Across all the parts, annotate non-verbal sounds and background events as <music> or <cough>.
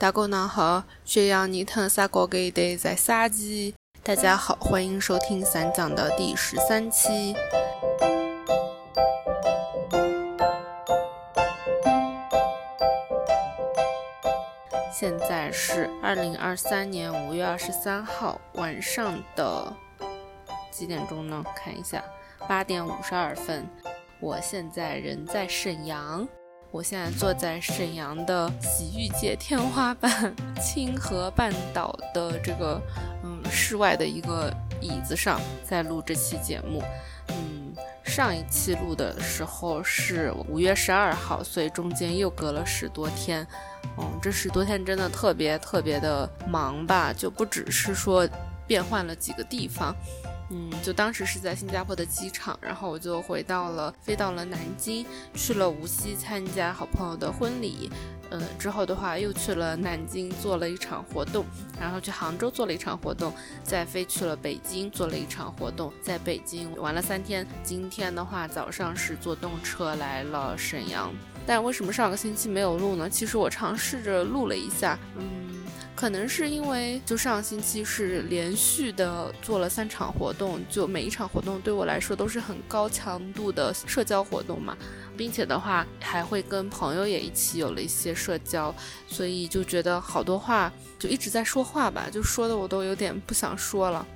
大家好，血氧你疼啥高给的在啥机？大家好，欢迎收听三讲的第十三期。现在是二零二三年五月二十三号晚上的几点钟呢？看一下，八点五十二分。我现在人在沈阳。我现在坐在沈阳的洗浴界天花板 <laughs> 清河半岛的这个嗯室外的一个椅子上，在录这期节目。嗯，上一期录的时候是五月十二号，所以中间又隔了十多天。嗯，这十多天真的特别特别的忙吧，就不只是说变换了几个地方。嗯，就当时是在新加坡的机场，然后我就回到了，飞到了南京，去了无锡参加好朋友的婚礼，嗯，之后的话又去了南京做了一场活动，然后去杭州做了一场活动，再飞去了北京做了一场活动，在北京玩了三天。今天的话早上是坐动车来了沈阳，但为什么上个星期没有录呢？其实我尝试着录了一下，嗯。可能是因为就上星期是连续的做了三场活动，就每一场活动对我来说都是很高强度的社交活动嘛，并且的话还会跟朋友也一起有了一些社交，所以就觉得好多话就一直在说话吧，就说的我都有点不想说了。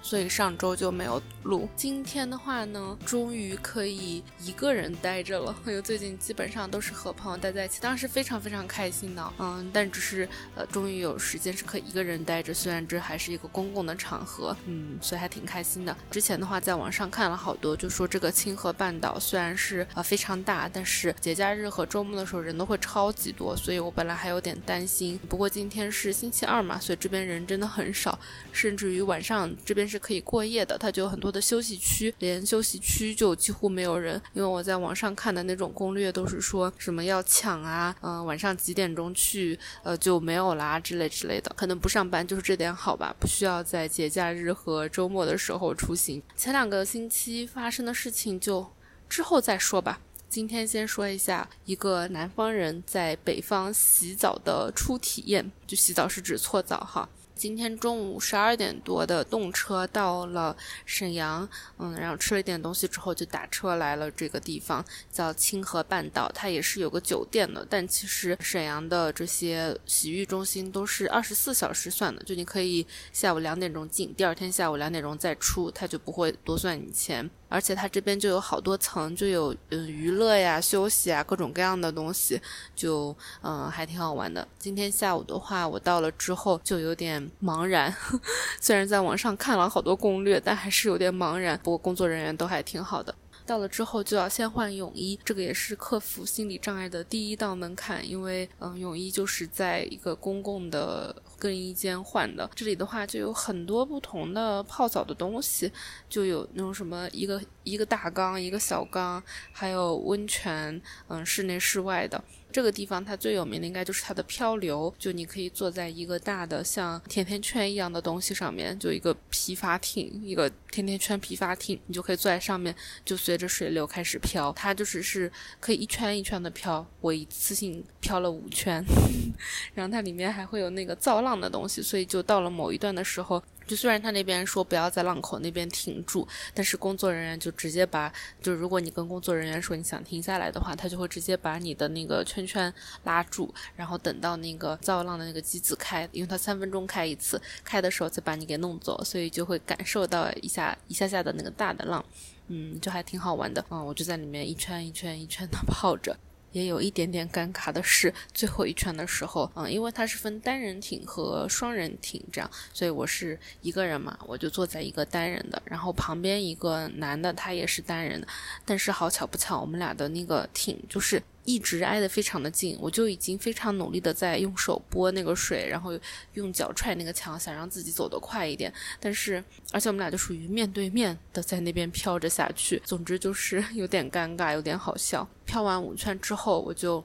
所以上周就没有录。今天的话呢，终于可以一个人待着了。<laughs> 因为最近基本上都是和朋友待在一起，当时非常非常开心的。嗯，但只是呃，终于有时间是可以一个人待着。虽然这还是一个公共的场合，嗯，所以还挺开心的。之前的话，在网上看了好多，就说这个清河半岛虽然是呃非常大，但是节假日和周末的时候人都会超级多，所以我本来还有点担心。不过今天是星期二嘛，所以这边人真的很少，甚至于晚上这边是。可以过夜的，它就有很多的休息区，连休息区就几乎没有人。因为我在网上看的那种攻略都是说什么要抢啊，嗯，晚上几点钟去，呃，就没有啦之类之类的。可能不上班就是这点好吧，不需要在节假日和周末的时候出行。前两个星期发生的事情就之后再说吧。今天先说一下一个南方人在北方洗澡的初体验，就洗澡是指搓澡哈。今天中午十二点多的动车到了沈阳，嗯，然后吃了一点东西之后就打车来了这个地方，叫清河半岛，它也是有个酒店的。但其实沈阳的这些洗浴中心都是二十四小时算的，就你可以下午两点钟进，第二天下午两点钟再出，它就不会多算你钱。而且它这边就有好多层，就有嗯娱乐呀、休息啊各种各样的东西，就嗯还挺好玩的。今天下午的话，我到了之后就有点茫然，<laughs> 虽然在网上看了好多攻略，但还是有点茫然。不过工作人员都还挺好的。到了之后就要先换泳衣，这个也是克服心理障碍的第一道门槛，因为嗯，泳衣就是在一个公共的更衣间换的。这里的话就有很多不同的泡澡的东西，就有那种什么一个一个大缸，一个小缸，还有温泉，嗯，室内室外的。这个地方它最有名的应该就是它的漂流，就你可以坐在一个大的像甜甜圈一样的东西上面，就一个皮筏艇，一个甜甜圈皮筏艇，你就可以坐在上面，就随着水流开始漂。它就是是可以一圈一圈的漂，我一次性漂了五圈。<laughs> 然后它里面还会有那个造浪的东西，所以就到了某一段的时候。就虽然他那边说不要在浪口那边停住，但是工作人员就直接把，就如果你跟工作人员说你想停下来的话，他就会直接把你的那个圈圈拉住，然后等到那个造浪的那个机子开，因为它三分钟开一次，开的时候再把你给弄走，所以就会感受到一下一下下的那个大的浪，嗯，就还挺好玩的，嗯，我就在里面一圈一圈一圈的 <laughs> 泡着。也有一点点尴尬的是，最后一圈的时候，嗯，因为它是分单人艇和双人艇这样，所以我是一个人嘛，我就坐在一个单人的，然后旁边一个男的，他也是单人的，但是好巧不巧，我们俩的那个艇就是。一直挨得非常的近，我就已经非常努力的在用手拨那个水，然后用脚踹那个墙，想让自己走得快一点。但是，而且我们俩就属于面对面的在那边飘着下去，总之就是有点尴尬，有点好笑。飘完五圈之后，我就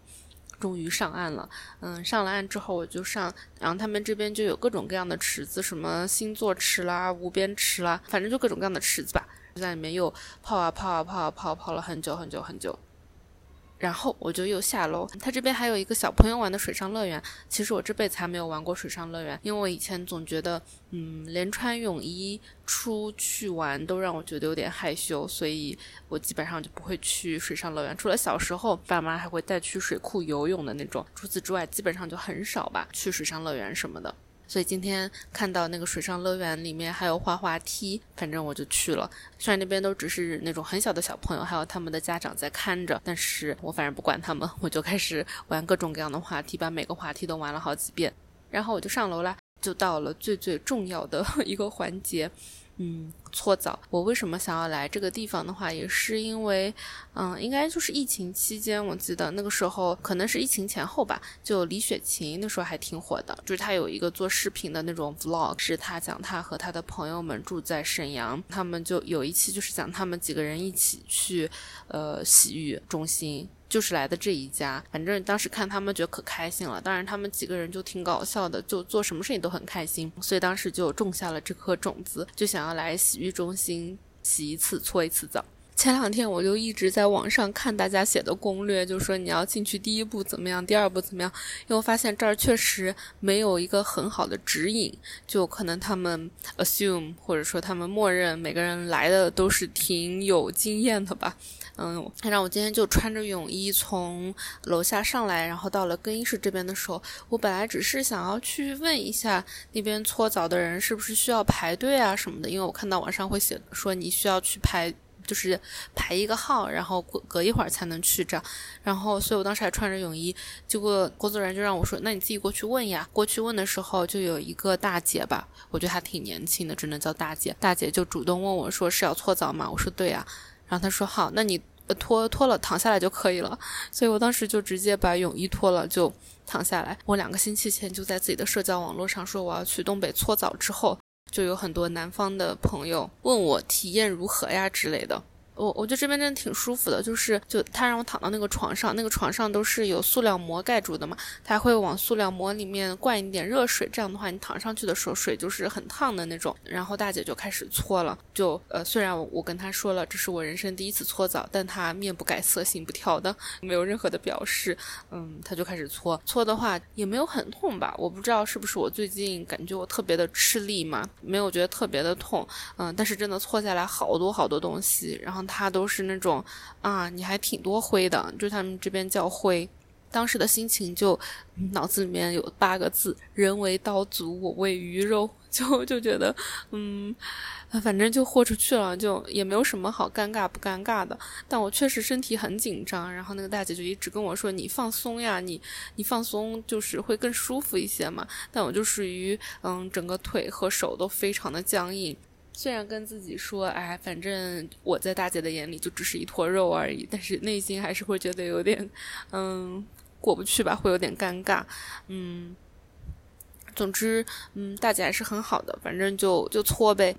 终于上岸了。嗯，上了岸之后我就上，然后他们这边就有各种各样的池子，什么星座池啦、无边池啦，反正就各种各样的池子吧，在里面又泡啊泡啊泡啊泡，泡了很久很久很久。然后我就又下楼，它这边还有一个小朋友玩的水上乐园。其实我这辈子还没有玩过水上乐园，因为我以前总觉得，嗯，连穿泳衣出去玩都让我觉得有点害羞，所以我基本上就不会去水上乐园。除了小时候爸妈还会带去水库游泳的那种，除此之外基本上就很少吧，去水上乐园什么的。所以今天看到那个水上乐园里面还有滑滑梯，反正我就去了。虽然那边都只是那种很小的小朋友，还有他们的家长在看着，但是我反正不管他们，我就开始玩各种各样的滑梯，把每个滑梯都玩了好几遍。然后我就上楼啦，就到了最最重要的 <laughs> 一个环节。嗯，搓澡。我为什么想要来这个地方的话，也是因为，嗯，应该就是疫情期间，我记得那个时候可能是疫情前后吧，就李雪琴那时候还挺火的，就是她有一个做视频的那种 vlog，是她讲她和她的朋友们住在沈阳，他们就有一期就是讲他们几个人一起去，呃，洗浴中心。就是来的这一家，反正当时看他们觉得可开心了。当然他们几个人就挺搞笑的，就做什么事情都很开心，所以当时就种下了这颗种子，就想要来洗浴中心洗一次、搓一次澡。前两天我就一直在网上看大家写的攻略，就说你要进去第一步怎么样，第二步怎么样。因为我发现这儿确实没有一个很好的指引，就可能他们 assume 或者说他们默认每个人来的都是挺有经验的吧。嗯，他让我今天就穿着泳衣从楼下上来，然后到了更衣室这边的时候，我本来只是想要去问一下那边搓澡的人是不是需要排队啊什么的，因为我看到网上会写说你需要去排，就是排一个号，然后隔隔一会儿才能去这样。然后，所以我当时还穿着泳衣，结果工作人员就让我说，那你自己过去问呀。过去问的时候，就有一个大姐吧，我觉得她挺年轻的，只能叫大姐。大姐就主动问我说是要搓澡吗？我说对呀。然后她说好，那你。脱脱了，躺下来就可以了。所以我当时就直接把泳衣脱了，就躺下来。我两个星期前就在自己的社交网络上说我要去东北搓澡，之后就有很多南方的朋友问我体验如何呀之类的。我我觉得这边真的挺舒服的，就是就他让我躺到那个床上，那个床上都是有塑料膜盖住的嘛，他会往塑料膜里面灌一点热水，这样的话你躺上去的时候水就是很烫的那种。然后大姐就开始搓了，就呃虽然我我跟她说了这是我人生第一次搓澡，但她面不改色心不跳的，没有任何的表示。嗯，她就开始搓，搓的话也没有很痛吧，我不知道是不是我最近感觉我特别的吃力嘛，没有觉得特别的痛。嗯，但是真的搓下来好多好多东西，然后。他都是那种啊，你还挺多灰的，就他们这边叫灰。当时的心情就脑子里面有八个字：人为刀俎，我为鱼肉。<laughs> 就就觉得，嗯，反正就豁出去了，就也没有什么好尴尬不尴尬的。但我确实身体很紧张，然后那个大姐就一直跟我说：“你放松呀，你你放松就是会更舒服一些嘛。”但我就属于嗯，整个腿和手都非常的僵硬。虽然跟自己说，哎，反正我在大姐的眼里就只是一坨肉而已，但是内心还是会觉得有点，嗯，过不去吧，会有点尴尬，嗯。总之，嗯，大姐还是很好的，反正就就搓呗，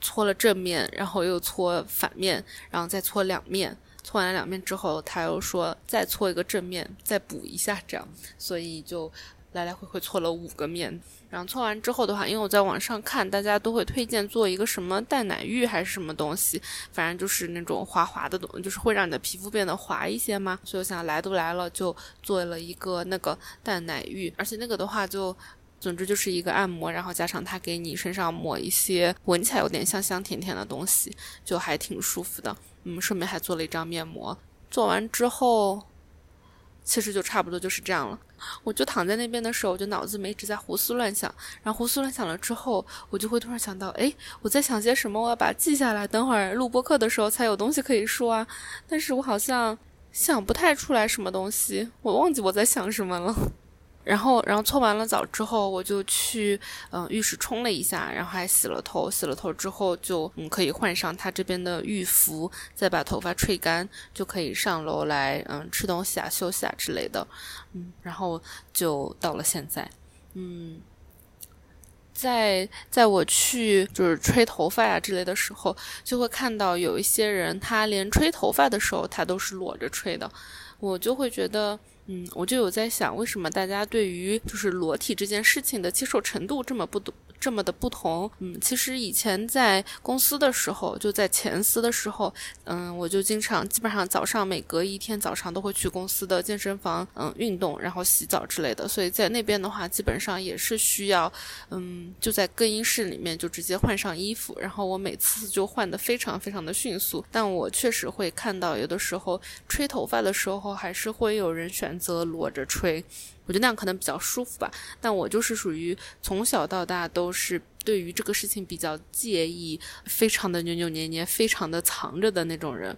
搓了正面，然后又搓反面，然后再搓两面，搓完了两面之后，他又说再搓一个正面，再补一下，这样，所以就。来来回回搓了五个面，然后搓完之后的话，因为我在网上看，大家都会推荐做一个什么淡奶浴还是什么东西，反正就是那种滑滑的东，就是会让你的皮肤变得滑一些嘛。所以我想来都来了，就做了一个那个淡奶浴，而且那个的话就，总之就是一个按摩，然后加上它给你身上抹一些闻起来有点香香甜甜的东西，就还挺舒服的。嗯，顺便还做了一张面膜，做完之后。其实就差不多就是这样了。我就躺在那边的时候，我就脑子里面一直在胡思乱想。然后胡思乱想了之后，我就会突然想到，哎，我在想些什么？我要把它记下来，等会儿录播课的时候才有东西可以说啊。但是我好像想不太出来什么东西，我忘记我在想什么了。然后，然后搓完了澡之后，我就去嗯浴室冲了一下，然后还洗了头。洗了头之后，就嗯可以换上他这边的浴服，再把头发吹干，就可以上楼来嗯吃东西啊、休息啊之类的。嗯，然后就到了现在。嗯，在在我去就是吹头发呀之类的时候，就会看到有一些人，他连吹头发的时候他都是裸着吹的，我就会觉得。嗯，我就有在想，为什么大家对于就是裸体这件事情的接受程度这么不这么的不同？嗯，其实以前在公司的时候，就在前司的时候，嗯，我就经常基本上早上每隔一天早上都会去公司的健身房，嗯，运动，然后洗澡之类的。所以在那边的话，基本上也是需要，嗯，就在更衣室里面就直接换上衣服，然后我每次就换的非常非常的迅速。但我确实会看到有的时候吹头发的时候，还是会有人选。则裸着吹，我觉得那样可能比较舒服吧。但我就是属于从小到大都是对于这个事情比较介意，非常的扭扭捏捏，非常的藏着的那种人。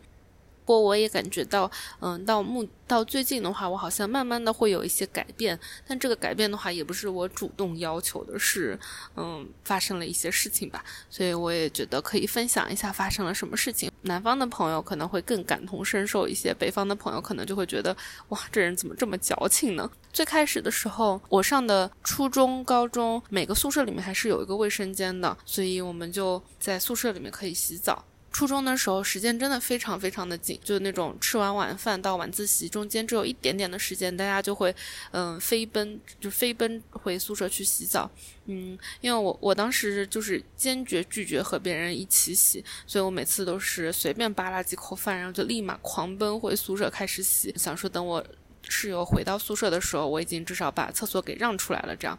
不过我也感觉到，嗯，到目到最近的话，我好像慢慢的会有一些改变。但这个改变的话，也不是我主动要求的，是，嗯，发生了一些事情吧。所以我也觉得可以分享一下发生了什么事情。南方的朋友可能会更感同身受一些，北方的朋友可能就会觉得，哇，这人怎么这么矫情呢？最开始的时候，我上的初中、高中，每个宿舍里面还是有一个卫生间的，所以我们就在宿舍里面可以洗澡。初中的时候，时间真的非常非常的紧，就那种吃完晚饭到晚自习中间只有一点点的时间，大家就会，嗯，飞奔就飞奔回宿舍去洗澡，嗯，因为我我当时就是坚决拒绝和别人一起洗，所以我每次都是随便扒拉几口饭，然后就立马狂奔回宿舍开始洗，想说等我室友回到宿舍的时候，我已经至少把厕所给让出来了，这样。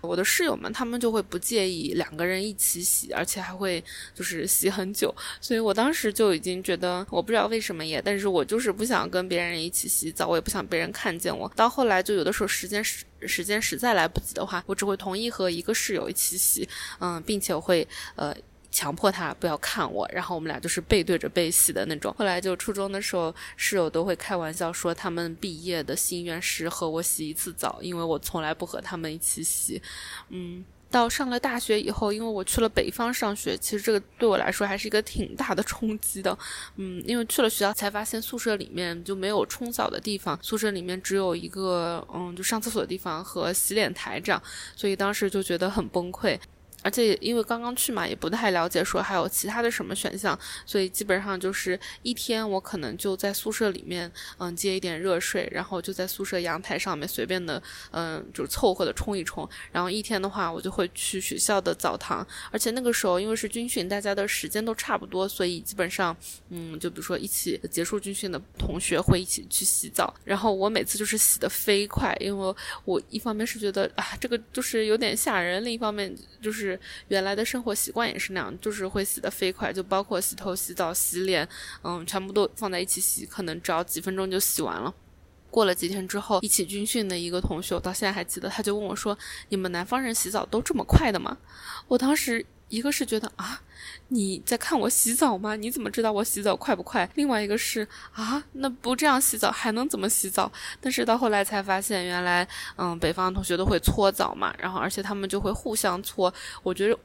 我的室友们，他们就会不介意两个人一起洗，而且还会就是洗很久，所以我当时就已经觉得，我不知道为什么也，但是我就是不想跟别人一起洗澡，我也不想别人看见我。到后来就有的时候时间时时间实在来不及的话，我只会同意和一个室友一起洗，嗯，并且会呃。强迫他不要看我，然后我们俩就是背对着背洗的那种。后来就初中的时候，室友都会开玩笑说，他们毕业的心愿是和我洗一次澡，因为我从来不和他们一起洗。嗯，到上了大学以后，因为我去了北方上学，其实这个对我来说还是一个挺大的冲击的。嗯，因为去了学校才发现宿舍里面就没有冲澡的地方，宿舍里面只有一个嗯，就上厕所的地方和洗脸台这样，所以当时就觉得很崩溃。而且因为刚刚去嘛，也不太了解说还有其他的什么选项，所以基本上就是一天我可能就在宿舍里面，嗯，接一点热水，然后就在宿舍阳台上面随便的，嗯，就凑合的冲一冲。然后一天的话，我就会去学校的澡堂，而且那个时候因为是军训，大家的时间都差不多，所以基本上，嗯，就比如说一起结束军训的同学会一起去洗澡。然后我每次就是洗的飞快，因为我一方面是觉得啊，这个就是有点吓人，另一方面就是。原来的生活习惯也是那样，就是会洗的飞快，就包括洗头、洗澡、洗脸，嗯，全部都放在一起洗，可能只要几分钟就洗完了。过了几天之后，一起军训的一个同学，我到现在还记得，他就问我说：“你们南方人洗澡都这么快的吗？”我当时。一个是觉得啊，你在看我洗澡吗？你怎么知道我洗澡快不快？另外一个是啊，那不这样洗澡还能怎么洗澡？但是到后来才发现，原来嗯，北方同学都会搓澡嘛，然后而且他们就会互相搓。我觉得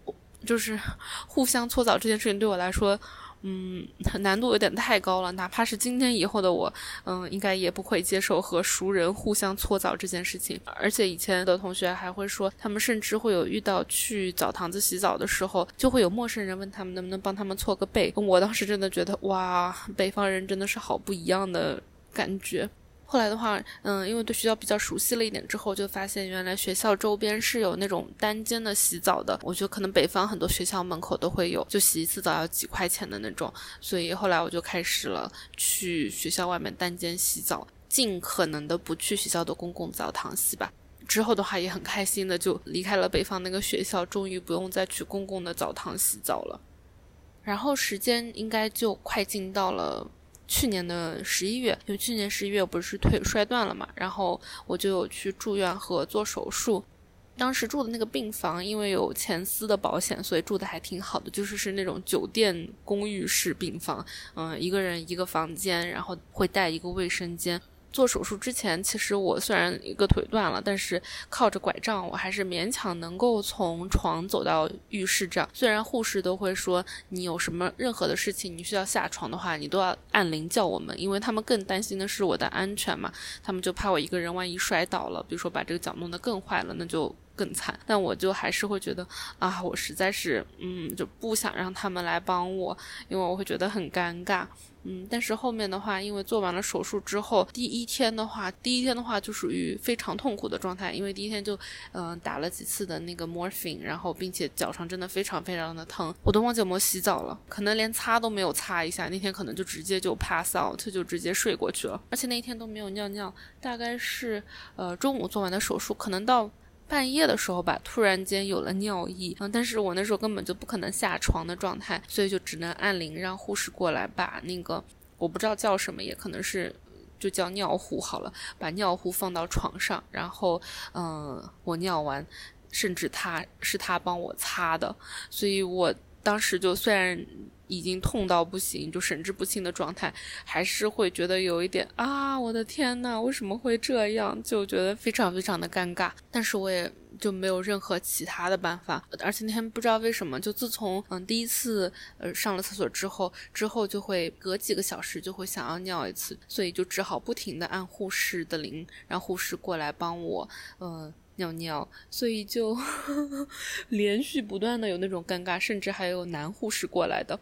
就是互相搓澡这件事情对我来说。嗯，难度有点太高了。哪怕是今天以后的我，嗯，应该也不会接受和熟人互相搓澡这件事情。而且以前的同学还会说，他们甚至会有遇到去澡堂子洗澡的时候，就会有陌生人问他们能不能帮他们搓个背。我当时真的觉得，哇，北方人真的是好不一样的感觉。后来的话，嗯，因为对学校比较熟悉了一点之后，就发现原来学校周边是有那种单间的洗澡的。我觉得可能北方很多学校门口都会有，就洗一次澡要几块钱的那种。所以后来我就开始了去学校外面单间洗澡，尽可能的不去学校的公共澡堂洗吧。之后的话也很开心的就离开了北方那个学校，终于不用再去公共的澡堂洗澡了。然后时间应该就快进到了。去年的十一月，因为去年十一月不是腿摔断了嘛，然后我就有去住院和做手术。当时住的那个病房，因为有前司的保险，所以住的还挺好的，就是是那种酒店公寓式病房，嗯，一个人一个房间，然后会带一个卫生间。做手术之前，其实我虽然一个腿断了，但是靠着拐杖，我还是勉强能够从床走到浴室。这样，虽然护士都会说你有什么任何的事情，你需要下床的话，你都要按铃叫我们，因为他们更担心的是我的安全嘛。他们就怕我一个人万一摔倒了，比如说把这个脚弄得更坏了，那就更惨。但我就还是会觉得啊，我实在是嗯就不想让他们来帮我，因为我会觉得很尴尬。嗯，但是后面的话，因为做完了手术之后，第一天的话，第一天的话就属于非常痛苦的状态，因为第一天就，嗯，打了几次的那个 morphine，然后并且脚上真的非常非常的疼，我都忘记有没洗澡了，可能连擦都没有擦一下，那天可能就直接就 pass out，就直接睡过去了，而且那一天都没有尿尿，大概是，呃，中午做完的手术，可能到。半夜的时候吧，突然间有了尿意，嗯，但是我那时候根本就不可能下床的状态，所以就只能按铃让护士过来把那个我不知道叫什么，也可能是就叫尿壶好了，把尿壶放到床上，然后嗯，我尿完，甚至他是他帮我擦的，所以我当时就虽然。已经痛到不行，就神志不清的状态，还是会觉得有一点啊，我的天呐，为什么会这样？就觉得非常非常的尴尬。但是我也就没有任何其他的办法。而且那天不知道为什么，就自从嗯第一次呃上了厕所之后，之后就会隔几个小时就会想要尿一次，所以就只好不停的按护士的铃，让护士过来帮我嗯。尿尿，所以就 <laughs> 连续不断的有那种尴尬，甚至还有男护士过来的。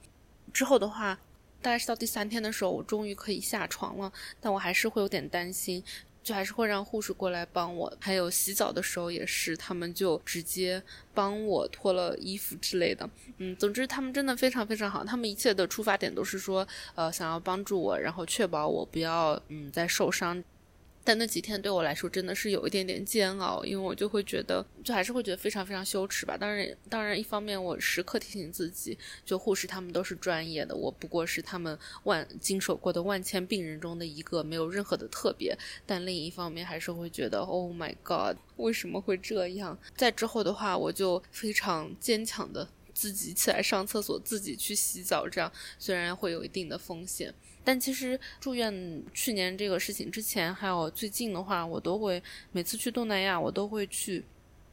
之后的话，大概是到第三天的时候，我终于可以下床了，但我还是会有点担心，就还是会让护士过来帮我。还有洗澡的时候也是，他们就直接帮我脱了衣服之类的。嗯，总之他们真的非常非常好，他们一切的出发点都是说，呃，想要帮助我，然后确保我不要嗯再受伤。但那几天对我来说真的是有一点点煎熬，因为我就会觉得，就还是会觉得非常非常羞耻吧。当然，当然，一方面我时刻提醒自己，就护士他们都是专业的，我不过是他们万经手过的万千病人中的一个，没有任何的特别。但另一方面，还是会觉得，Oh my God，为什么会这样？在之后的话，我就非常坚强的自己起来上厕所，自己去洗澡，这样虽然会有一定的风险。但其实住院去年这个事情之前，还有最近的话，我都会每次去东南亚，我都会去。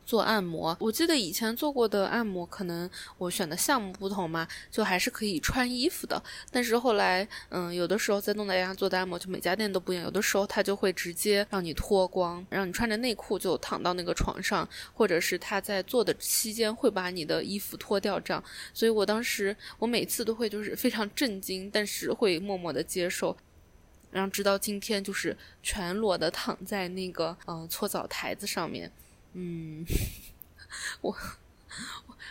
做按摩，我记得以前做过的按摩，可能我选的项目不同嘛，就还是可以穿衣服的。但是后来，嗯，有的时候在东南亚做的按摩，就每家店都不一样。有的时候他就会直接让你脱光，让你穿着内裤就躺到那个床上，或者是他在做的期间会把你的衣服脱掉，这样。所以我当时我每次都会就是非常震惊，但是会默默的接受，然后直到今天就是全裸的躺在那个嗯搓澡台子上面。嗯，我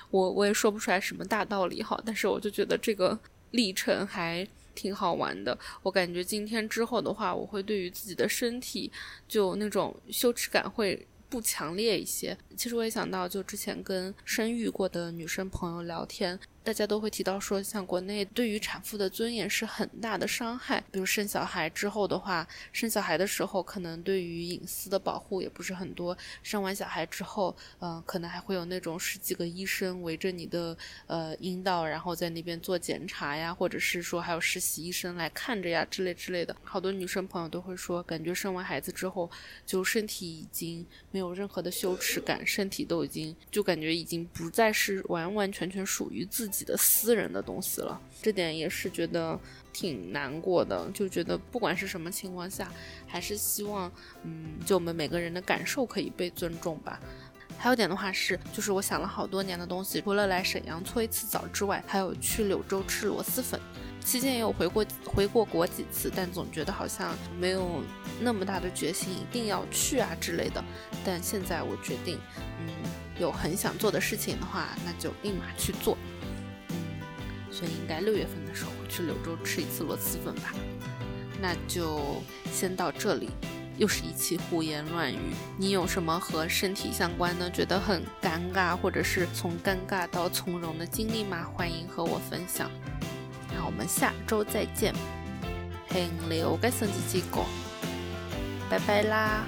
我我也说不出来什么大道理哈，但是我就觉得这个历程还挺好玩的。我感觉今天之后的话，我会对于自己的身体就那种羞耻感会不强烈一些。其实我也想到，就之前跟生育过的女生朋友聊天。大家都会提到说，像国内对于产妇的尊严是很大的伤害。比如生小孩之后的话，生小孩的时候可能对于隐私的保护也不是很多。生完小孩之后，嗯，可能还会有那种十几个医生围着你的呃阴道，然后在那边做检查呀，或者是说还有实习医生来看着呀之类之类的。好多女生朋友都会说，感觉生完孩子之后，就身体已经没有任何的羞耻感，身体都已经就感觉已经不再是完完全全属于自己。自己的私人的东西了，这点也是觉得挺难过的。就觉得不管是什么情况下，还是希望，嗯，就我们每个人的感受可以被尊重吧。还有点的话是，就是我想了好多年的东西，除了来沈阳搓一次澡之外，还有去柳州吃螺蛳粉。期间也有回过回过国几次，但总觉得好像没有那么大的决心一定要去啊之类的。但现在我决定，嗯，有很想做的事情的话，那就立马去做。所以应该六月份的时候去柳州吃一次螺蛳粉吧。那就先到这里，又是一期胡言乱语。你有什么和身体相关的觉得很尴尬，或者是从尴尬到从容的经历吗？欢迎和我分享。那我们下周再见。很留个生日结果，拜拜啦。